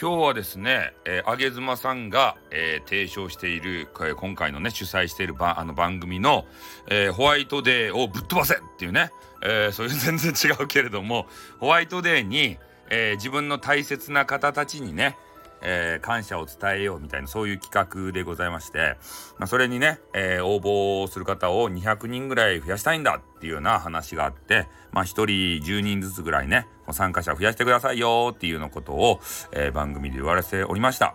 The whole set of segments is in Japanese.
今日はですね、えー、あげずまさんが、えー、提唱している、えー、今回のね、主催しているばあの番組の、えー、ホワイトデーをぶっ飛ばせっていうね、えー、そういう全然違うけれども、ホワイトデーに、えー、自分の大切な方たちにね、えー、感謝を伝えようみたいなそういう企画でございまして、まあ、それにね、えー、応募する方を200人ぐらい増やしたいんだっていうような話があって、まあ、1人10人ずつぐらいね参加者増やしてくださいよっていうようなことを、えー、番組で言われておりました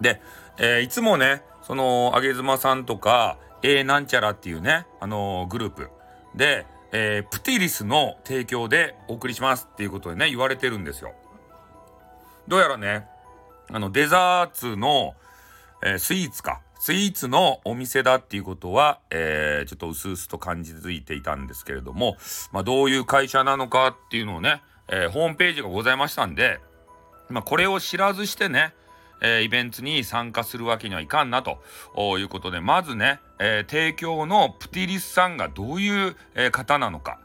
で、えいつもねそのあげずまさんとか A なんちゃらっていうねあのグループでえー、プティリスの提供でお送りしますっていうことでね、言われてるんですよ。どうやらね、あの、デザーツの、えー、スイーツか。スイーツのお店だっていうことは、えー、ちょっと薄々と感じづいていたんですけれども、まあ、どういう会社なのかっていうのをね、えー、ホームページがございましたんで、まあ、これを知らずしてね、えー、イベントに参加するわけにはいかんなということで、まずね、えー、提供のプティリスさんがどういう、えー、方なのか、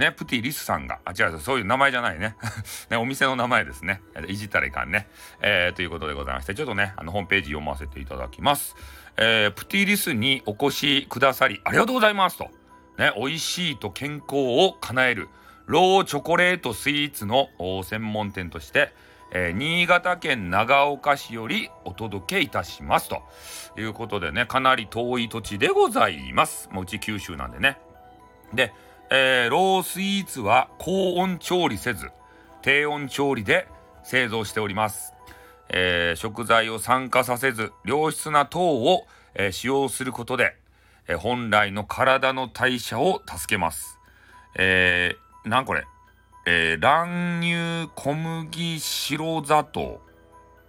ね、プティリスさんが、あ、違う、そういう名前じゃないね。ね、お店の名前ですね。いじったらいかんね。えー、ということでございまして、ちょっとね、あの、ホームページ読ませていただきます。えー、プティリスにお越しくださり、ありがとうございますと。ね、美味しいと健康を叶える、ローチョコレートスイーツの専門店として、えー、新潟県長岡市よりお届けいたしますということでね、かなり遠い土地でございます。もううち九州なんでね。で、えー、ロースイーツは高温調理せず、低温調理で製造しております。えー、食材を酸化させず、良質な糖を、えー、使用することで、え、本来の体の代謝を助けます。えー、なんこれ？え、卵乳小麦白砂糖、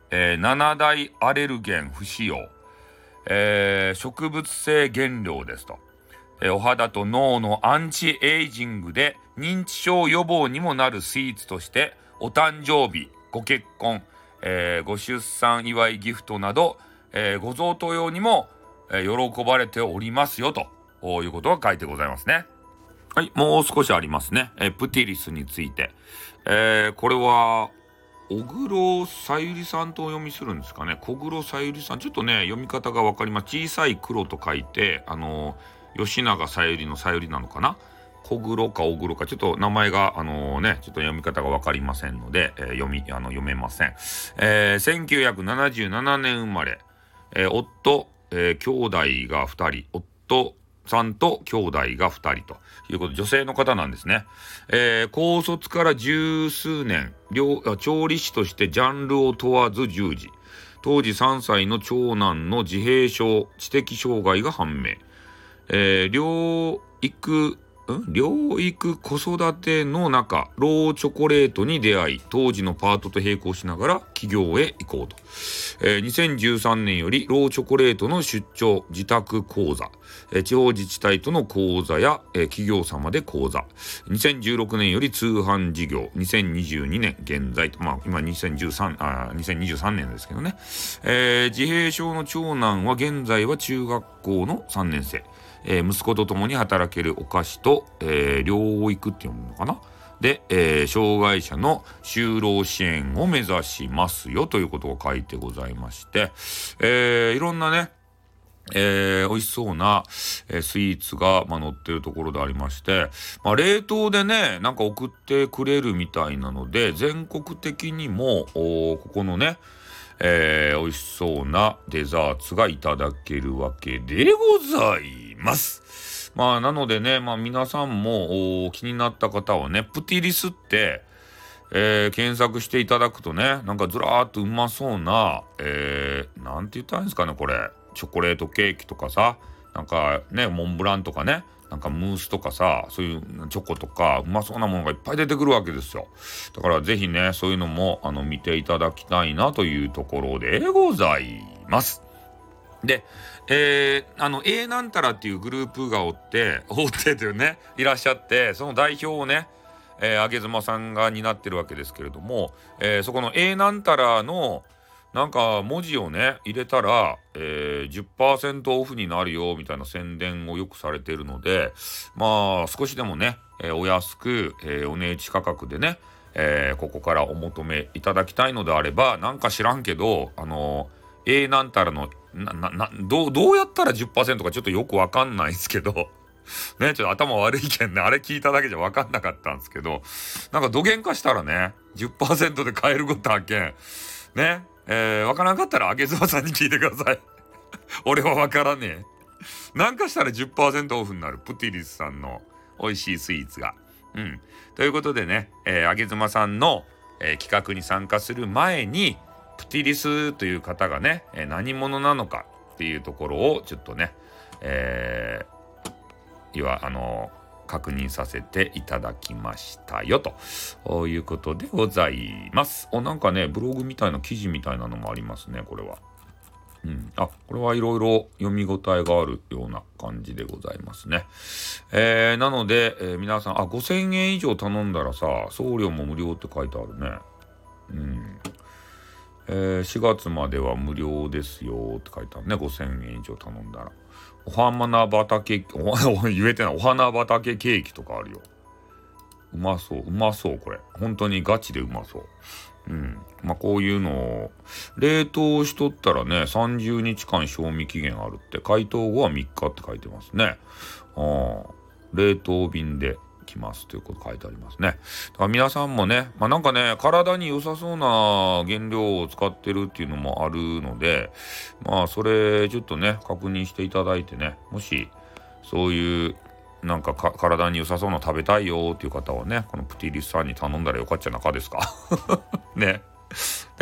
え、7大アレルゲン不使用、え、植物性原料ですと。お肌と脳のアンチエイジングで認知症予防にもなるスイーツとしてお誕生日ご結婚、えー、ご出産祝いギフトなど、えー、ご贈答用にも、えー、喜ばれておりますよということが書いてございますね。はい、もう少しありますね。えプティリスについて。えこれは、小黒さゆりさんとお読みするんですかね。小黒さゆりさん。ちょっとね、読み方がわかります。小さい黒と書いて、あのー吉永小百合のさゆりなのかな？小黒か小黒か、ちょっと名前が、あのー、ね、ちょっと読み方がわかりませんので、えー、読み、あの、読めません。えー、1977年生まれ、えー、夫、えー、兄弟が2人、夫さんと兄弟が2人ということで、女性の方なんですね。えー、高卒から十数年、調理師としてジャンルを問わず従事。当時3歳の長男の自閉症、知的障害が判明。えー、療育、療育子育ての中、ローチョコレートに出会い、当時のパートと並行しながら企業へ行こうと。えー、2013年よりローチョコレートの出張、自宅講座、えー、地方自治体との講座や、えー、企業様で講座、2016年より通販事業、2022年現在と、まあ今2013、あ2023年ですけどね、えー、自閉症の長男は現在は中学校の3年生。えー、息子と共に働けるお菓子と、えー、療育って読むのかな。で、えー、障害者の就労支援を目指しますよということが書いてございまして、えー、いろんなね、えー、美味しそうな、えー、スイーツが、まあ、載ってるところでありまして、まあ、冷凍でね、なんか送ってくれるみたいなので、全国的にも、ここのね、えー、美味しそうなデザーツがいただけるわけでございます。まあ、なのでね、まあ皆さんも気になった方はね、プティリスって、えー、検索していただくとね、なんかずらーっとうまそうな、えー、なんて言ったらいいんですかね、これ。チョコレートケーキとかさ、なんかね、モンブランとかね、なんかムースとかさ、そういうチョコとか、うまそうなものがいっぱい出てくるわけですよ。だからぜひね、そういうのも、あの、見ていただきたいなというところでございます。で、えー、あの、A なんたらっていうグループがおって、おってというね、いらっしゃって、その代表をね、えー、あげずまさんが担ってるわけですけれども、えー、そこの A なんたらの、なんか文字をね入れたら、えー、10%オフになるよみたいな宣伝をよくされてるのでまあ少しでもね、えー、お安く、えー、お値打ち価格でね、えー、ここからお求めいただきたいのであればなんか知らんけどあの A なんたらのなななどうどうやったら10%かちょっとよくわかんないですけど ね、ちょっと頭悪いけんね、あれ聞いただけじゃ分かんなかったんですけど、なんか土幻化したらね、10%で買えることあけん。ね、えー、分からんかったら、あげずまさんに聞いてください。俺は分からねえ。なんかしたら10%オフになる、プティリスさんの美味しいスイーツが。うん。ということでね、えー、あげずまさんの、えー、企画に参加する前に、プティリスという方がね、え、何者なのかっていうところをちょっとね、えー、いわあの確認させていただきましたよということでございます。おなんかねブログみたいな記事みたいなのもありますねこれは。うん、あこれはいろいろ読み応えがあるような感じでございますね。えー、なので、えー、皆さんあ5000円以上頼んだらさ送料も無料って書いてあるね。うんえー、4月までは無料ですよって書いてあるね5000円以上頼んだら。お花畑、お 言えてない、お花畑ケーキとかあるよ。うまそう、うまそう、これ。本当にガチでうまそう。うん。まあ、こういうのを、冷凍しとったらね、30日間賞味期限あるって、解凍後は3日って書いてますね。ああ。冷凍便できますということ書いてありますね。だから皆さんもね、まあ、なんかね、体に良さそうな原料を使ってるっていうのもあるので、まあそれちょっとね、確認していただいてね、もしそういうなんか体に良さそうな食べたいよっていう方はね、このプティリスさんに頼んだらよかっちゃなかですか ね。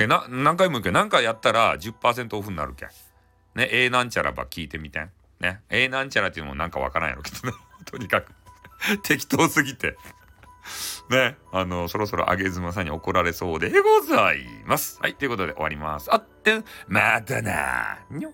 な何回も言うけど、何かやったら10%オフになるけん。ね、A なんちゃらば聞いてみてん。ね、A なんちゃらっていうのもなんかわからんやろけどね。とにかく 適当すぎて。ね、あの、そろそろ上げ妻さんに怒られそうでございます。はい、ということで終わります。あって、またなにょ。